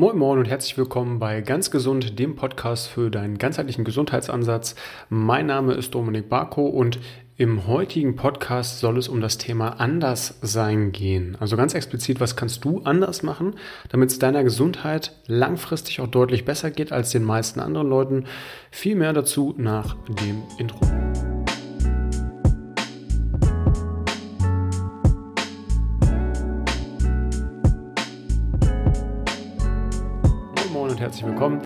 Moin Moin und herzlich willkommen bei Ganz Gesund, dem Podcast für deinen ganzheitlichen Gesundheitsansatz. Mein Name ist Dominik Barko und im heutigen Podcast soll es um das Thema Anderssein gehen. Also ganz explizit, was kannst du anders machen, damit es deiner Gesundheit langfristig auch deutlich besser geht als den meisten anderen Leuten. Viel mehr dazu nach dem Intro. Und herzlich willkommen.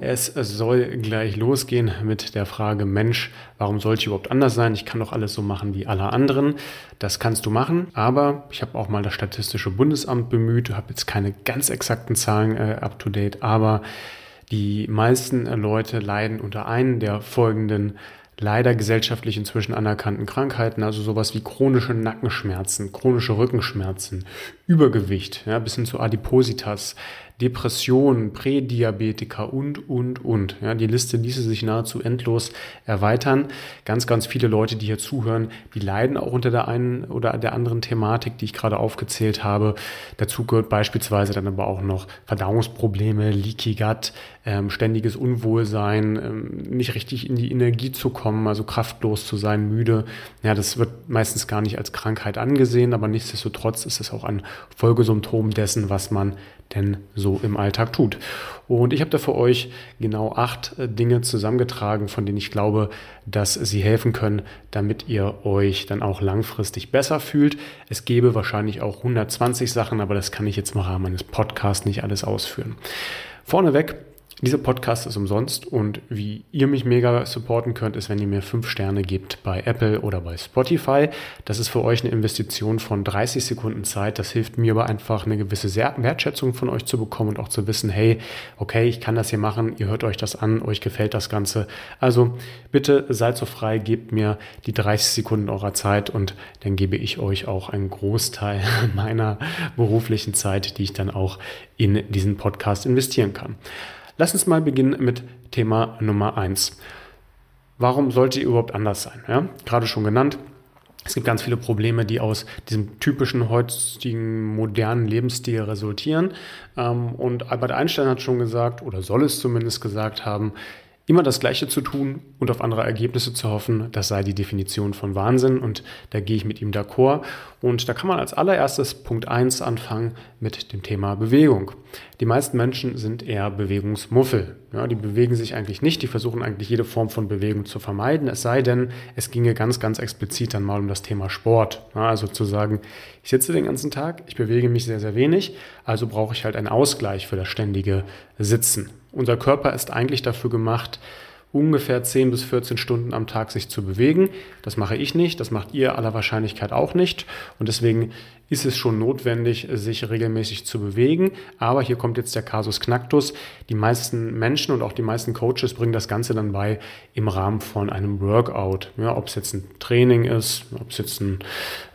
Es soll gleich losgehen mit der Frage, Mensch, warum sollte ich überhaupt anders sein? Ich kann doch alles so machen wie alle anderen. Das kannst du machen, aber ich habe auch mal das Statistische Bundesamt bemüht, habe jetzt keine ganz exakten Zahlen äh, up-to-date, aber die meisten Leute leiden unter einen der folgenden leider gesellschaftlich inzwischen anerkannten Krankheiten, also sowas wie chronische Nackenschmerzen, chronische Rückenschmerzen, Übergewicht, ja, bis hin zu Adipositas, Depressionen, Prädiabetiker und, und, und. Ja, die Liste ließe sich nahezu endlos erweitern. Ganz, ganz viele Leute, die hier zuhören, die leiden auch unter der einen oder der anderen Thematik, die ich gerade aufgezählt habe. Dazu gehört beispielsweise dann aber auch noch Verdauungsprobleme, Leaky Gut, ähm, ständiges Unwohlsein, ähm, nicht richtig in die Energie zu kommen, also kraftlos zu sein, müde. Ja, das wird meistens gar nicht als Krankheit angesehen, aber nichtsdestotrotz ist es auch ein Folgesymptom dessen, was man denn so im Alltag tut. Und ich habe da für euch genau acht äh, Dinge zusammengetragen, von denen ich glaube, dass sie helfen können, damit ihr euch dann auch langfristig besser fühlt. Es gäbe wahrscheinlich auch 120 Sachen, aber das kann ich jetzt im Rahmen meines Podcasts nicht alles ausführen. Vorneweg dieser Podcast ist umsonst und wie ihr mich mega supporten könnt, ist, wenn ihr mir fünf Sterne gebt bei Apple oder bei Spotify. Das ist für euch eine Investition von 30 Sekunden Zeit. Das hilft mir aber einfach eine gewisse Wertschätzung von euch zu bekommen und auch zu wissen, hey, okay, ich kann das hier machen, ihr hört euch das an, euch gefällt das Ganze. Also bitte seid so frei, gebt mir die 30 Sekunden eurer Zeit und dann gebe ich euch auch einen Großteil meiner beruflichen Zeit, die ich dann auch in diesen Podcast investieren kann. Lass uns mal beginnen mit Thema Nummer eins. Warum sollte ihr überhaupt anders sein? Ja? Gerade schon genannt. Es gibt ganz viele Probleme, die aus diesem typischen heutigen modernen Lebensstil resultieren. Ähm, und Albert Einstein hat schon gesagt, oder soll es zumindest gesagt haben, Immer das Gleiche zu tun und auf andere Ergebnisse zu hoffen, das sei die Definition von Wahnsinn und da gehe ich mit ihm d'accord. Und da kann man als allererstes Punkt 1 anfangen mit dem Thema Bewegung. Die meisten Menschen sind eher Bewegungsmuffel. Ja, die bewegen sich eigentlich nicht, die versuchen eigentlich jede Form von Bewegung zu vermeiden, es sei denn, es ginge ganz, ganz explizit dann mal um das Thema Sport. Ja, also zu sagen, ich sitze den ganzen Tag, ich bewege mich sehr, sehr wenig, also brauche ich halt einen Ausgleich für das ständige Sitzen. Unser Körper ist eigentlich dafür gemacht, ungefähr 10 bis 14 Stunden am Tag sich zu bewegen. Das mache ich nicht, das macht ihr aller Wahrscheinlichkeit auch nicht. Und deswegen ist es schon notwendig, sich regelmäßig zu bewegen. Aber hier kommt jetzt der Kasus Knacktus. Die meisten Menschen und auch die meisten Coaches bringen das Ganze dann bei im Rahmen von einem Workout. Ja, ob es jetzt ein Training ist, ob es jetzt ein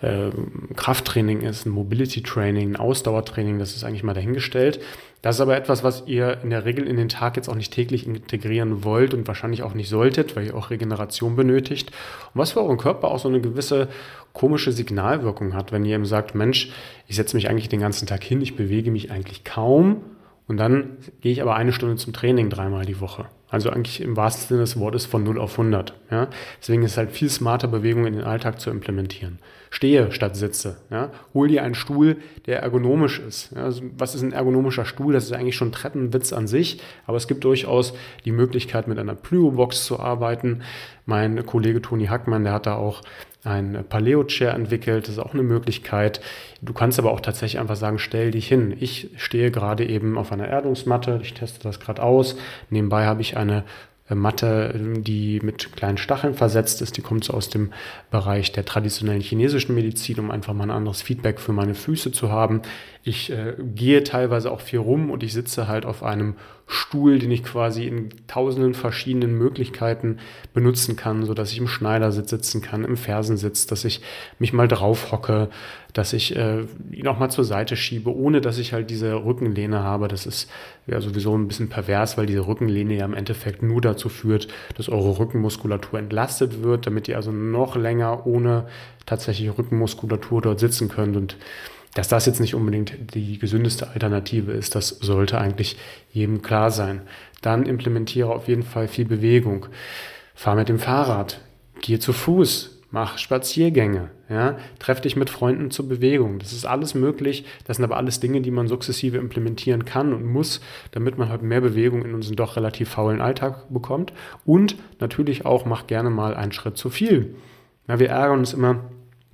äh, Krafttraining ist, ein Mobility Training, ein Ausdauertraining, das ist eigentlich mal dahingestellt. Das ist aber etwas, was ihr in der Regel in den Tag jetzt auch nicht täglich integrieren wollt und wahrscheinlich auch nicht solltet, weil ihr auch Regeneration benötigt. Und was für euren Körper auch so eine gewisse komische Signalwirkung hat, wenn ihr ihm sagt, Mensch, ich setze mich eigentlich den ganzen Tag hin, ich bewege mich eigentlich kaum und dann gehe ich aber eine Stunde zum Training dreimal die Woche. Also eigentlich im wahrsten Sinne des Wortes von 0 auf 100. Ja? Deswegen ist es halt viel smarter, Bewegung in den Alltag zu implementieren. Stehe statt sitze. Ja? Hol dir einen Stuhl, der ergonomisch ist. Ja? Also was ist ein ergonomischer Stuhl? Das ist eigentlich schon Treppenwitz an sich, aber es gibt durchaus die Möglichkeit, mit einer Plyo-Box zu arbeiten. Mein Kollege Toni Hackmann, der hat da auch ein Paleo-Chair entwickelt. Das ist auch eine Möglichkeit. Du kannst aber auch tatsächlich einfach sagen, stell dich hin. Ich stehe gerade eben auf einer Erdungsmatte. Ich teste das gerade aus. Nebenbei habe ich eine äh, Matte, die mit kleinen Stacheln versetzt ist. Die kommt so aus dem Bereich der traditionellen chinesischen Medizin, um einfach mal ein anderes Feedback für meine Füße zu haben. Ich äh, gehe teilweise auch viel rum und ich sitze halt auf einem Stuhl, den ich quasi in tausenden verschiedenen Möglichkeiten benutzen kann, so dass ich im Schneidersitz sitzen kann, im Fersensitz, dass ich mich mal drauf hocke, dass ich äh, ihn auch mal zur Seite schiebe, ohne dass ich halt diese Rückenlehne habe. Das ist ja sowieso ein bisschen pervers, weil diese Rückenlehne ja im Endeffekt nur dazu führt, dass eure Rückenmuskulatur entlastet wird, damit ihr also noch länger ohne tatsächliche Rückenmuskulatur dort sitzen könnt und Dass das jetzt nicht unbedingt die gesündeste Alternative ist, das sollte eigentlich jedem klar sein. Dann implementiere auf jeden Fall viel Bewegung. Fahr mit dem Fahrrad, geh zu Fuß, mach Spaziergänge, ja, treff dich mit Freunden zur Bewegung. Das ist alles möglich. Das sind aber alles Dinge, die man sukzessive implementieren kann und muss, damit man halt mehr Bewegung in unseren doch relativ faulen Alltag bekommt. Und natürlich auch, mach gerne mal einen Schritt zu viel. Ja, wir ärgern uns immer,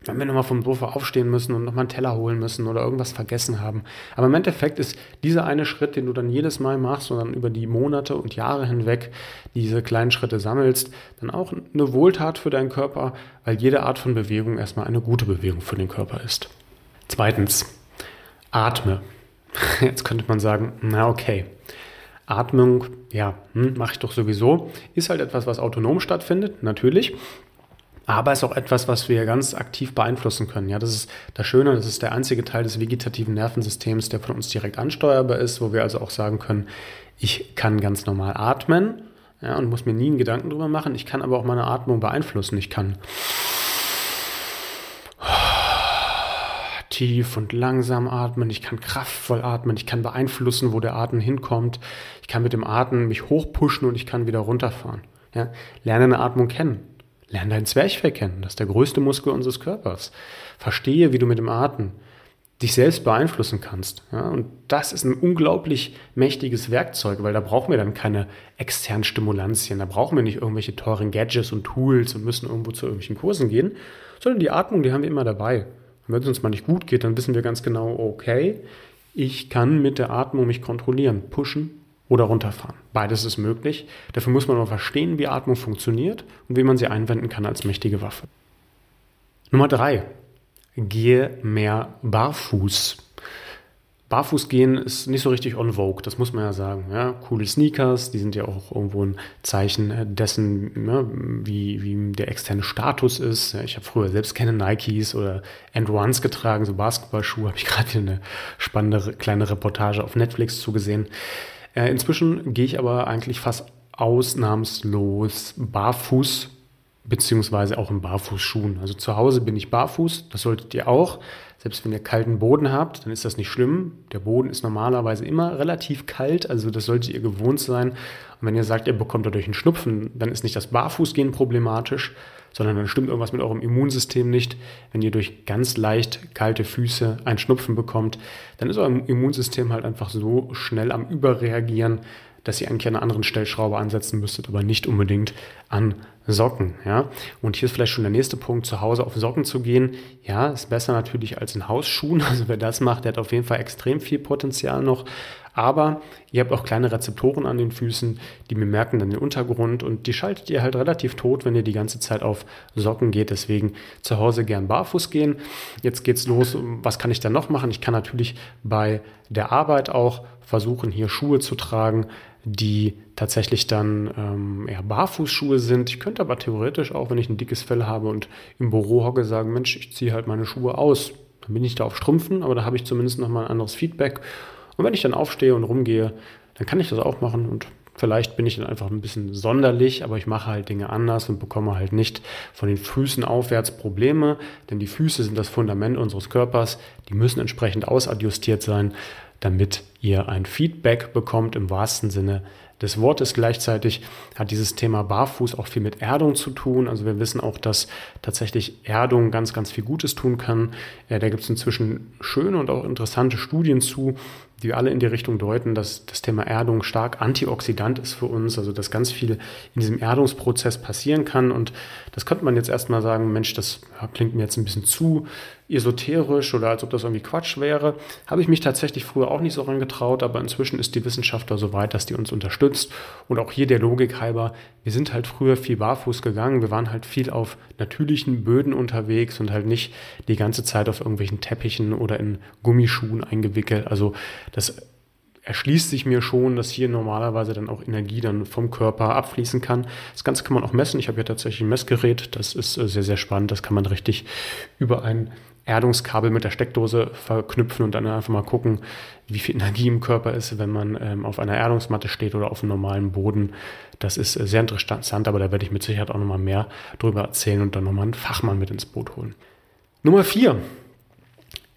wenn wir nochmal vom Sofa aufstehen müssen und nochmal einen Teller holen müssen oder irgendwas vergessen haben. Aber im Endeffekt ist dieser eine Schritt, den du dann jedes Mal machst und dann über die Monate und Jahre hinweg diese kleinen Schritte sammelst, dann auch eine Wohltat für deinen Körper, weil jede Art von Bewegung erstmal eine gute Bewegung für den Körper ist. Zweitens, atme. Jetzt könnte man sagen, na okay. Atmung, ja, hm, mache ich doch sowieso. Ist halt etwas, was autonom stattfindet, natürlich. Aber ist auch etwas, was wir ganz aktiv beeinflussen können. Ja, das ist das Schöne, das ist der einzige Teil des vegetativen Nervensystems, der von uns direkt ansteuerbar ist, wo wir also auch sagen können, ich kann ganz normal atmen ja, und muss mir nie einen Gedanken drüber machen. Ich kann aber auch meine Atmung beeinflussen. Ich kann tief und langsam atmen, ich kann kraftvoll atmen, ich kann beeinflussen, wo der Atem hinkommt, ich kann mit dem Atem mich hochpushen und ich kann wieder runterfahren. Ja, lerne eine Atmung kennen. Lerne dein Zwerchfell kennen. Das ist der größte Muskel unseres Körpers. Verstehe, wie du mit dem Atem dich selbst beeinflussen kannst. Ja, und das ist ein unglaublich mächtiges Werkzeug, weil da brauchen wir dann keine externen Stimulantien, da brauchen wir nicht irgendwelche teuren Gadgets und Tools und müssen irgendwo zu irgendwelchen Kursen gehen, sondern die Atmung, die haben wir immer dabei. Und wenn es uns mal nicht gut geht, dann wissen wir ganz genau, okay, ich kann mit der Atmung mich kontrollieren, pushen oder runterfahren. Beides ist möglich. Dafür muss man aber verstehen, wie Atmung funktioniert und wie man sie einwenden kann als mächtige Waffe. Nummer drei. Gehe mehr barfuß. Barfuß gehen ist nicht so richtig on vogue, das muss man ja sagen. Ja, coole Sneakers, die sind ja auch irgendwo ein Zeichen dessen, ja, wie, wie der externe Status ist. Ja, ich habe früher selbst keine Nikes oder End Ones getragen, so Basketballschuhe, habe ich gerade eine spannende kleine Reportage auf Netflix zugesehen. Äh, inzwischen gehe ich aber eigentlich fast ausnahmslos barfuß, beziehungsweise auch in Barfußschuhen. Also zu Hause bin ich barfuß, das solltet ihr auch. Selbst wenn ihr kalten Boden habt, dann ist das nicht schlimm. Der Boden ist normalerweise immer relativ kalt, also das solltet ihr gewohnt sein. Und wenn ihr sagt, ihr bekommt dadurch einen Schnupfen, dann ist nicht das Barfußgehen problematisch, sondern dann stimmt irgendwas mit eurem Immunsystem nicht. Wenn ihr durch ganz leicht kalte Füße einen Schnupfen bekommt, dann ist euer Immunsystem halt einfach so schnell am Überreagieren, dass ihr eigentlich an einer anderen Stellschraube ansetzen müsstet, aber nicht unbedingt an Socken. Ja? Und hier ist vielleicht schon der nächste Punkt, zu Hause auf Socken zu gehen. Ja, ist besser natürlich als in Hausschuhen. Also wer das macht, der hat auf jeden Fall extrem viel Potenzial noch. Aber ihr habt auch kleine Rezeptoren an den Füßen, die bemerken dann den Untergrund und die schaltet ihr halt relativ tot, wenn ihr die ganze Zeit auf Socken geht. Deswegen zu Hause gern barfuß gehen. Jetzt geht's los. Was kann ich dann noch machen? Ich kann natürlich bei der Arbeit auch versuchen, hier Schuhe zu tragen, die tatsächlich dann ähm, eher Barfußschuhe sind. Ich könnte aber theoretisch auch, wenn ich ein dickes Fell habe und im Büro hocke, sagen, Mensch, ich ziehe halt meine Schuhe aus. Dann bin ich da auf Strümpfen, aber da habe ich zumindest nochmal ein anderes Feedback und wenn ich dann aufstehe und rumgehe, dann kann ich das auch machen und vielleicht bin ich dann einfach ein bisschen sonderlich, aber ich mache halt Dinge anders und bekomme halt nicht von den Füßen aufwärts Probleme, denn die Füße sind das Fundament unseres Körpers, die müssen entsprechend ausadjustiert sein, damit ihr ein Feedback bekommt im wahrsten Sinne des Wortes. Gleichzeitig hat dieses Thema Barfuß auch viel mit Erdung zu tun. Also wir wissen auch, dass tatsächlich Erdung ganz, ganz viel Gutes tun kann. Ja, da gibt es inzwischen schöne und auch interessante Studien zu, die alle in die Richtung deuten, dass das Thema Erdung stark antioxidant ist für uns, also dass ganz viel in diesem Erdungsprozess passieren kann. Und das könnte man jetzt erstmal sagen, Mensch, das klingt mir jetzt ein bisschen zu esoterisch oder als ob das irgendwie Quatsch wäre. Habe ich mich tatsächlich früher auch nicht so rangetraut, aber inzwischen ist die Wissenschaft da so weit, dass die uns unterstützt. Und auch hier der Logik halber, wir sind halt früher viel barfuß gegangen, wir waren halt viel auf natürlichen Böden unterwegs und halt nicht die ganze Zeit auf irgendwelchen Teppichen oder in Gummischuhen eingewickelt. Also das erschließt sich mir schon, dass hier normalerweise dann auch Energie dann vom Körper abfließen kann. Das Ganze kann man auch messen. Ich habe hier tatsächlich ein Messgerät. Das ist äh, sehr, sehr spannend. Das kann man richtig über ein Erdungskabel mit der Steckdose verknüpfen und dann einfach mal gucken, wie viel Energie im Körper ist, wenn man ähm, auf einer Erdungsmatte steht oder auf einem normalen Boden. Das ist äh, sehr interessant, aber da werde ich mit Sicherheit auch nochmal mehr drüber erzählen und dann nochmal einen Fachmann mit ins Boot holen. Nummer vier.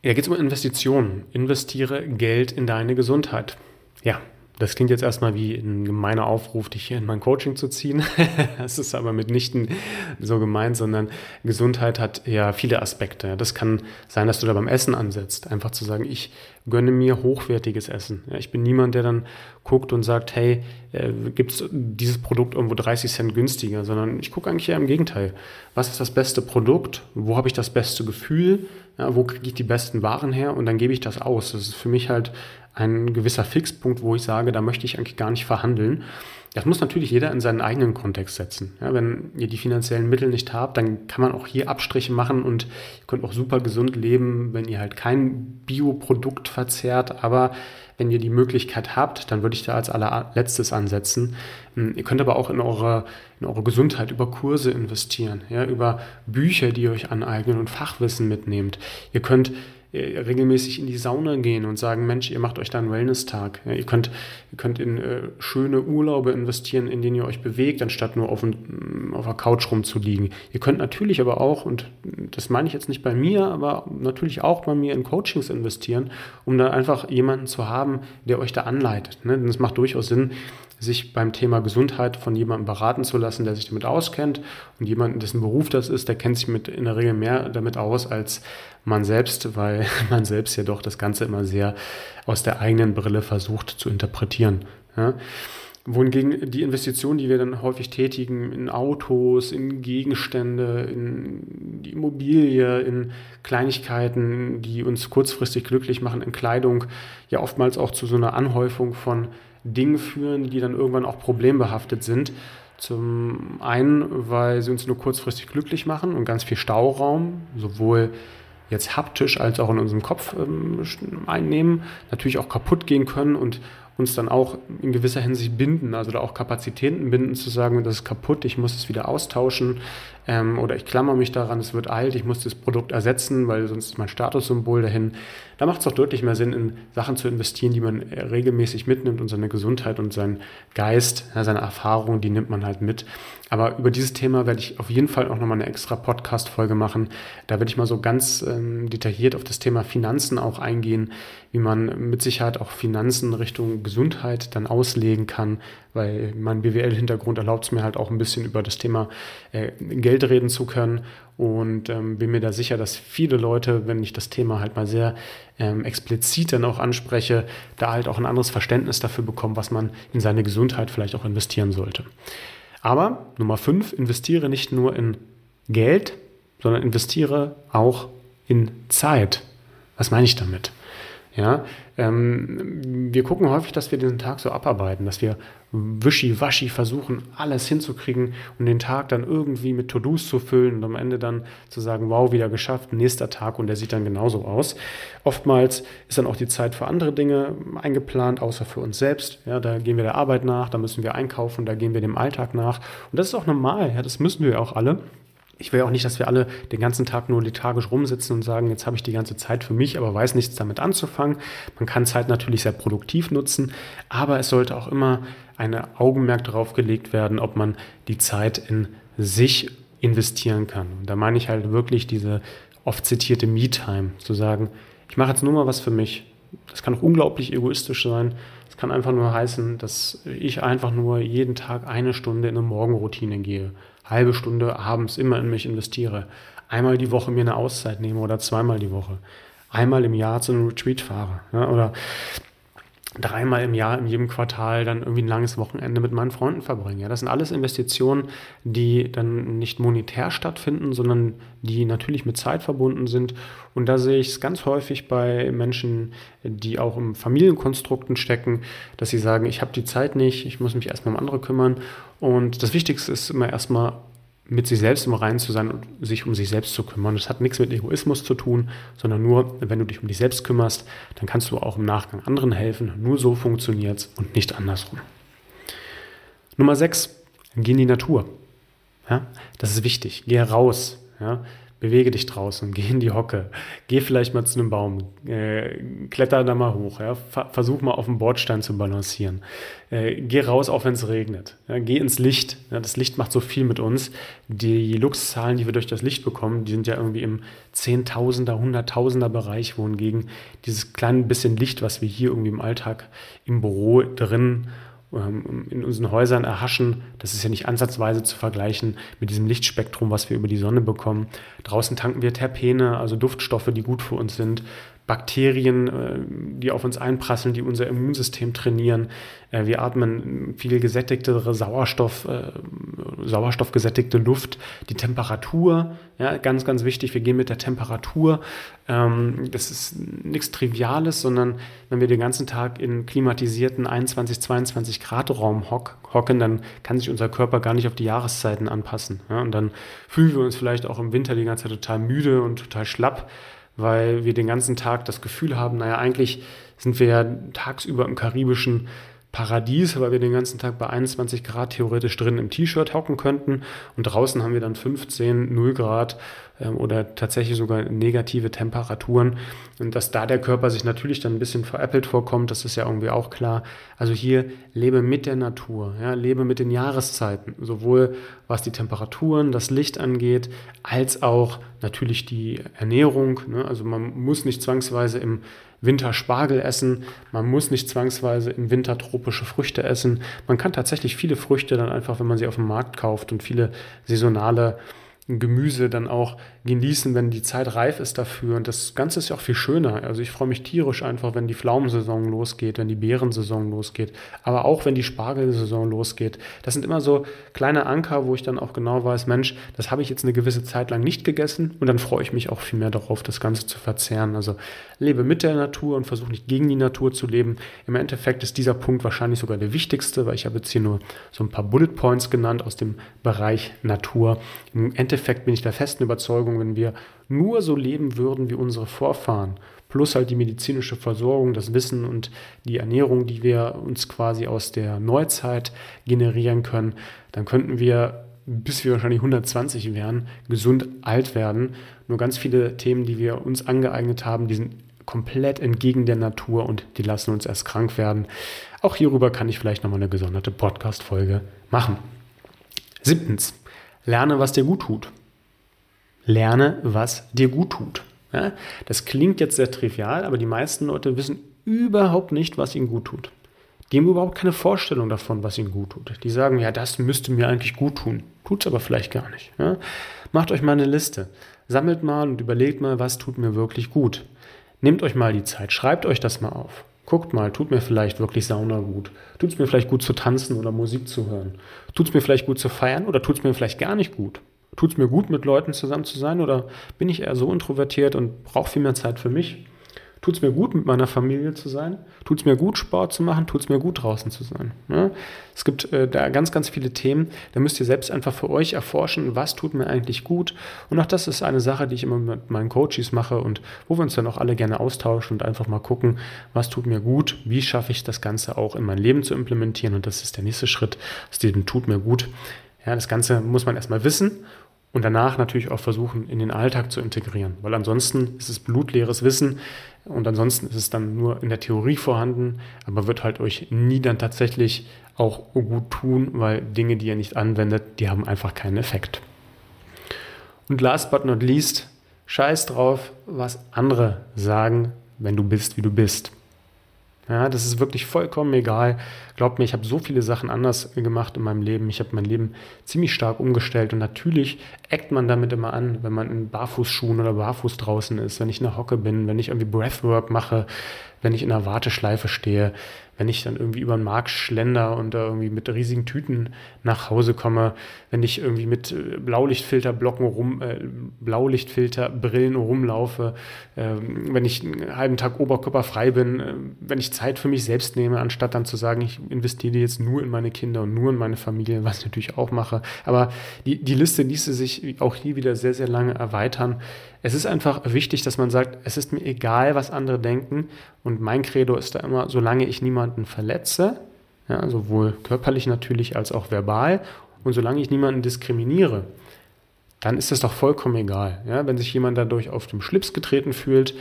Ja, geht es um Investitionen. Investiere Geld in deine Gesundheit. Ja, das klingt jetzt erstmal wie ein gemeiner Aufruf, dich hier in mein Coaching zu ziehen. das ist aber mitnichten so gemeint, sondern Gesundheit hat ja viele Aspekte. Das kann sein, dass du da beim Essen ansetzt. Einfach zu sagen, ich gönne mir hochwertiges Essen. ich bin niemand, der dann guckt und sagt, hey, äh, gibt es dieses Produkt irgendwo 30 Cent günstiger, sondern ich gucke eigentlich eher im Gegenteil. Was ist das beste Produkt? Wo habe ich das beste Gefühl? Ja, wo kriege ich die besten Waren her? Und dann gebe ich das aus. Das ist für mich halt ein gewisser Fixpunkt, wo ich sage, da möchte ich eigentlich gar nicht verhandeln. Das muss natürlich jeder in seinen eigenen Kontext setzen. Ja, wenn ihr die finanziellen Mittel nicht habt, dann kann man auch hier Abstriche machen und ihr könnt auch super gesund leben, wenn ihr halt kein Bioprodukt verzehrt. Aber wenn ihr die Möglichkeit habt, dann würde ich da als allerletztes ansetzen. Hm, ihr könnt aber auch in eure, in eure Gesundheit über Kurse investieren, ja, über Bücher, die ihr euch aneignen und Fachwissen mitnehmt. Ihr könnt regelmäßig in die Sauna gehen und sagen, Mensch, ihr macht euch da einen Wellness-Tag. Ja, ihr, könnt, ihr könnt in äh, schöne Urlaube investieren, in denen ihr euch bewegt, anstatt nur auf, ein, auf der Couch rumzuliegen. Ihr könnt natürlich aber auch, und das meine ich jetzt nicht bei mir, aber natürlich auch bei mir in Coachings investieren, um dann einfach jemanden zu haben, der euch da anleitet. Ne? Denn es macht durchaus Sinn, sich beim Thema Gesundheit von jemandem beraten zu lassen, der sich damit auskennt und jemanden, dessen Beruf das ist, der kennt sich mit in der Regel mehr damit aus als man selbst, weil man selbst ja doch das Ganze immer sehr aus der eigenen Brille versucht zu interpretieren. Ja? Wohingegen die Investitionen, die wir dann häufig tätigen in Autos, in Gegenstände, in die Immobilie, in Kleinigkeiten, die uns kurzfristig glücklich machen, in Kleidung, ja oftmals auch zu so einer Anhäufung von Dingen führen, die dann irgendwann auch problembehaftet sind. Zum einen, weil sie uns nur kurzfristig glücklich machen und ganz viel Stauraum, sowohl jetzt haptisch als auch in unserem Kopf ähm, einnehmen, natürlich auch kaputt gehen können und uns dann auch in gewisser Hinsicht binden, also da auch Kapazitäten binden, zu sagen, das ist kaputt, ich muss es wieder austauschen ähm, oder ich klammer mich daran, es wird alt, ich muss das Produkt ersetzen, weil sonst ist mein Statussymbol dahin. Da macht es doch deutlich mehr Sinn, in Sachen zu investieren, die man regelmäßig mitnimmt und seine Gesundheit und seinen Geist, ja, seine Erfahrung, die nimmt man halt mit. Aber über dieses Thema werde ich auf jeden Fall auch nochmal eine extra Podcast-Folge machen. Da werde ich mal so ganz ähm, detailliert auf das Thema Finanzen auch eingehen, wie man mit Sicherheit auch Finanzen Richtung Gesundheit dann auslegen kann, weil mein BWL-Hintergrund erlaubt es mir halt auch ein bisschen über das Thema äh, Geld reden zu können und ähm, bin mir da sicher, dass viele Leute, wenn ich das Thema halt mal sehr ähm, explizit dann auch anspreche, da halt auch ein anderes Verständnis dafür bekommen, was man in seine Gesundheit vielleicht auch investieren sollte. Aber Nummer fünf, investiere nicht nur in Geld, sondern investiere auch in Zeit. Was meine ich damit? Ja, ähm, wir gucken häufig, dass wir diesen Tag so abarbeiten, dass wir wischiwaschi versuchen, alles hinzukriegen und den Tag dann irgendwie mit To-Dos zu füllen und am Ende dann zu sagen, wow, wieder geschafft, nächster Tag und der sieht dann genauso aus. Oftmals ist dann auch die Zeit für andere Dinge eingeplant, außer für uns selbst. Ja, da gehen wir der Arbeit nach, da müssen wir einkaufen, da gehen wir dem Alltag nach und das ist auch normal, ja, das müssen wir auch alle ich will auch nicht, dass wir alle den ganzen Tag nur lethargisch rumsitzen und sagen, jetzt habe ich die ganze Zeit für mich, aber weiß nichts damit anzufangen. Man kann Zeit natürlich sehr produktiv nutzen, aber es sollte auch immer ein Augenmerk darauf gelegt werden, ob man die Zeit in sich investieren kann. Und da meine ich halt wirklich diese oft zitierte Me-Time, zu sagen, ich mache jetzt nur mal was für mich. Das kann auch unglaublich egoistisch sein. Es kann einfach nur heißen, dass ich einfach nur jeden Tag eine Stunde in eine Morgenroutine gehe halbe Stunde abends immer in mich investiere, einmal die Woche mir eine Auszeit nehme oder zweimal die Woche, einmal im Jahr zu einem Retreat fahre ja, oder dreimal im Jahr in jedem Quartal dann irgendwie ein langes Wochenende mit meinen Freunden verbringe. Ja, das sind alles Investitionen, die dann nicht monetär stattfinden, sondern die natürlich mit Zeit verbunden sind. Und da sehe ich es ganz häufig bei Menschen, die auch im Familienkonstrukten stecken, dass sie sagen, ich habe die Zeit nicht, ich muss mich erstmal um andere kümmern. Und das Wichtigste ist immer erstmal mit sich selbst im Reinen zu sein und sich um sich selbst zu kümmern. Das hat nichts mit Egoismus zu tun, sondern nur, wenn du dich um dich selbst kümmerst, dann kannst du auch im Nachgang anderen helfen. Nur so funktioniert es und nicht andersrum. Nummer 6, geh in die Natur. Ja, das ist wichtig. Geh raus. Ja. Bewege dich draußen, geh in die Hocke, geh vielleicht mal zu einem Baum, äh, kletter da mal hoch, ja, versuch mal auf dem Bordstein zu balancieren, äh, geh raus, auch wenn es regnet, ja, geh ins Licht, ja, das Licht macht so viel mit uns. Die Luxzahlen, die wir durch das Licht bekommen, die sind ja irgendwie im Zehntausender, Hunderttausender Bereich, wohingegen dieses kleine bisschen Licht, was wir hier irgendwie im Alltag im Büro drin ähm, in unseren Häusern erhaschen. Das ist ja nicht ansatzweise zu vergleichen mit diesem Lichtspektrum, was wir über die Sonne bekommen. Draußen tanken wir Terpene, also Duftstoffe, die gut für uns sind. Bakterien, äh, die auf uns einprasseln, die unser Immunsystem trainieren. Äh, wir atmen viel gesättigtere Sauerstoff, äh, sauerstoffgesättigte Luft. Die Temperatur, ja, ganz, ganz wichtig, wir gehen mit der Temperatur. Ähm, das ist nichts Triviales, sondern wenn wir den ganzen Tag in klimatisierten 21, 22 Grad Raum hocken, dann kann sich unser Körper gar nicht auf die Jahreszeiten anpassen. Und dann fühlen wir uns vielleicht auch im Winter die ganze Zeit total müde und total schlapp weil wir den ganzen Tag das Gefühl haben, naja, eigentlich sind wir ja tagsüber im karibischen Paradies, weil wir den ganzen Tag bei 21 Grad theoretisch drin im T-Shirt hocken könnten und draußen haben wir dann 15, 0 Grad ähm, oder tatsächlich sogar negative Temperaturen und dass da der Körper sich natürlich dann ein bisschen veräppelt vorkommt, das ist ja irgendwie auch klar. Also hier lebe mit der Natur, ja, lebe mit den Jahreszeiten, sowohl was die Temperaturen, das Licht angeht, als auch natürlich die Ernährung. Ne? Also man muss nicht zwangsweise im Winter Spargel essen. Man muss nicht zwangsweise im Winter tropische Früchte essen. Man kann tatsächlich viele Früchte dann einfach, wenn man sie auf dem Markt kauft und viele saisonale Gemüse dann auch genießen, wenn die Zeit reif ist dafür. Und das Ganze ist ja auch viel schöner. Also ich freue mich tierisch einfach, wenn die Pflaumensaison losgeht, wenn die Beerensaison losgeht, aber auch wenn die Spargelsaison losgeht. Das sind immer so kleine Anker, wo ich dann auch genau weiß, Mensch, das habe ich jetzt eine gewisse Zeit lang nicht gegessen und dann freue ich mich auch viel mehr darauf, das Ganze zu verzehren. Also lebe mit der Natur und versuche nicht gegen die Natur zu leben. Im Endeffekt ist dieser Punkt wahrscheinlich sogar der wichtigste, weil ich habe jetzt hier nur so ein paar Bullet Points genannt aus dem Bereich Natur. Im Endeffekt bin ich der festen Überzeugung, wenn wir nur so leben würden wie unsere Vorfahren, plus halt die medizinische Versorgung, das Wissen und die Ernährung, die wir uns quasi aus der Neuzeit generieren können, dann könnten wir, bis wir wahrscheinlich 120 wären, gesund alt werden. Nur ganz viele Themen, die wir uns angeeignet haben, die sind komplett entgegen der Natur und die lassen uns erst krank werden. Auch hierüber kann ich vielleicht nochmal eine gesonderte Podcast-Folge machen. Siebtens, lerne, was dir gut tut. Lerne, was dir gut tut. Ja, das klingt jetzt sehr trivial, aber die meisten Leute wissen überhaupt nicht, was ihnen gut tut. Die haben überhaupt keine Vorstellung davon, was ihnen gut tut. Die sagen, ja, das müsste mir eigentlich gut tun. Tut es aber vielleicht gar nicht. Ja? Macht euch mal eine Liste. Sammelt mal und überlegt mal, was tut mir wirklich gut. Nehmt euch mal die Zeit, schreibt euch das mal auf. Guckt mal, tut mir vielleicht wirklich Sauna gut? Tut es mir vielleicht gut zu tanzen oder Musik zu hören? Tut es mir vielleicht gut zu feiern oder tut es mir vielleicht gar nicht gut? Tut es mir gut, mit Leuten zusammen zu sein oder bin ich eher so introvertiert und brauche viel mehr Zeit für mich? Tut es mir gut, mit meiner Familie zu sein? Tut es mir gut, Sport zu machen? Tut es mir gut, draußen zu sein? Ja? Es gibt äh, da ganz, ganz viele Themen. Da müsst ihr selbst einfach für euch erforschen, was tut mir eigentlich gut. Und auch das ist eine Sache, die ich immer mit meinen Coaches mache und wo wir uns dann auch alle gerne austauschen und einfach mal gucken, was tut mir gut, wie schaffe ich das Ganze auch in mein Leben zu implementieren. Und das ist der nächste Schritt aus diesem Tut mir gut. Ja, das Ganze muss man erstmal wissen und danach natürlich auch versuchen, in den Alltag zu integrieren, weil ansonsten ist es blutleeres Wissen und ansonsten ist es dann nur in der Theorie vorhanden, aber wird halt euch nie dann tatsächlich auch gut tun, weil Dinge, die ihr nicht anwendet, die haben einfach keinen Effekt. Und last but not least, scheiß drauf, was andere sagen, wenn du bist, wie du bist. Ja, das ist wirklich vollkommen egal. Glaubt mir, ich habe so viele Sachen anders gemacht in meinem Leben. Ich habe mein Leben ziemlich stark umgestellt und natürlich eckt man damit immer an, wenn man in Barfußschuhen oder barfuß draußen ist, wenn ich in der Hocke bin, wenn ich irgendwie Breathwork mache, wenn ich in einer Warteschleife stehe, wenn ich dann irgendwie über den Markt schlender und da irgendwie mit riesigen Tüten nach Hause komme, wenn ich irgendwie mit äh, Blaulichtfilterblocken rum, äh, Blaulichtfilterbrillen rumlaufe, äh, wenn ich einen halben Tag oberkörperfrei bin, äh, wenn ich Zeit für mich selbst nehme, anstatt dann zu sagen, ich investiere jetzt nur in meine Kinder und nur in meine Familie, was ich natürlich auch mache. Aber die, die Liste ließe sich auch hier wieder sehr, sehr lange erweitern. Es ist einfach wichtig, dass man sagt, es ist mir egal, was andere denken. Und mein Credo ist da immer, solange ich niemanden verletze, ja, sowohl körperlich natürlich als auch verbal, und solange ich niemanden diskriminiere, dann ist das doch vollkommen egal. Ja? Wenn sich jemand dadurch auf dem Schlips getreten fühlt,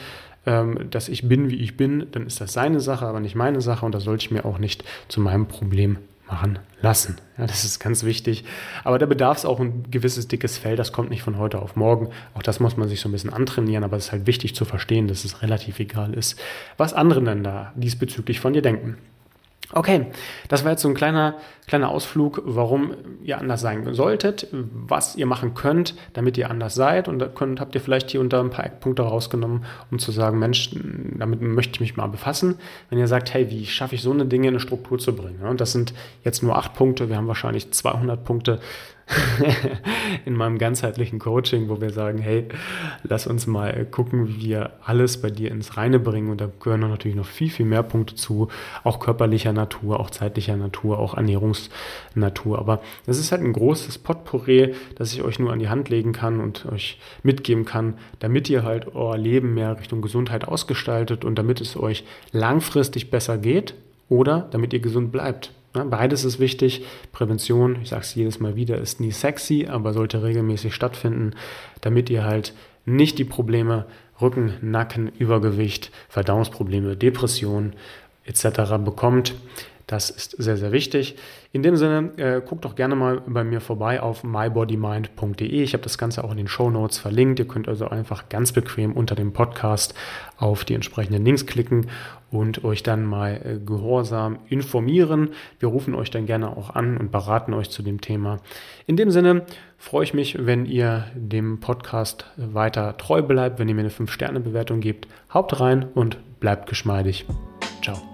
ähm, dass ich bin, wie ich bin, dann ist das seine Sache, aber nicht meine Sache und das sollte ich mir auch nicht zu meinem Problem machen lassen. Ja, das ist ganz wichtig. Aber da bedarf es auch ein gewisses dickes Fell. Das kommt nicht von heute auf morgen. Auch das muss man sich so ein bisschen antrainieren. Aber es ist halt wichtig zu verstehen, dass es relativ egal ist, was andere dann da diesbezüglich von dir denken. Okay, das war jetzt so ein kleiner, kleiner Ausflug, warum ihr anders sein solltet, was ihr machen könnt, damit ihr anders seid. Und da könnt, habt ihr vielleicht hier unter ein paar Eckpunkte rausgenommen, um zu sagen, Mensch, damit möchte ich mich mal befassen. Wenn ihr sagt, hey, wie schaffe ich so eine Dinge in eine Struktur zu bringen? Und das sind jetzt nur acht Punkte, wir haben wahrscheinlich 200 Punkte in meinem ganzheitlichen Coaching, wo wir sagen, hey, lass uns mal gucken, wie wir alles bei dir ins Reine bringen. Und da gehören natürlich noch viel, viel mehr Punkte zu, auch körperlicher Natur, auch zeitlicher Natur, auch Ernährungsnatur. Aber das ist halt ein großes Potpourri, das ich euch nur an die Hand legen kann und euch mitgeben kann, damit ihr halt euer Leben mehr Richtung Gesundheit ausgestaltet und damit es euch langfristig besser geht oder damit ihr gesund bleibt. Ja, beides ist wichtig. Prävention, ich sage es jedes Mal wieder, ist nie sexy, aber sollte regelmäßig stattfinden, damit ihr halt nicht die Probleme Rücken, Nacken, Übergewicht, Verdauungsprobleme, Depression etc. bekommt. Das ist sehr, sehr wichtig. In dem Sinne, äh, guckt doch gerne mal bei mir vorbei auf mybodymind.de. Ich habe das Ganze auch in den Show Notes verlinkt. Ihr könnt also einfach ganz bequem unter dem Podcast auf die entsprechenden Links klicken und euch dann mal äh, gehorsam informieren. Wir rufen euch dann gerne auch an und beraten euch zu dem Thema. In dem Sinne freue ich mich, wenn ihr dem Podcast weiter treu bleibt, wenn ihr mir eine 5-Sterne-Bewertung gebt. Haupt rein und bleibt geschmeidig. Ciao.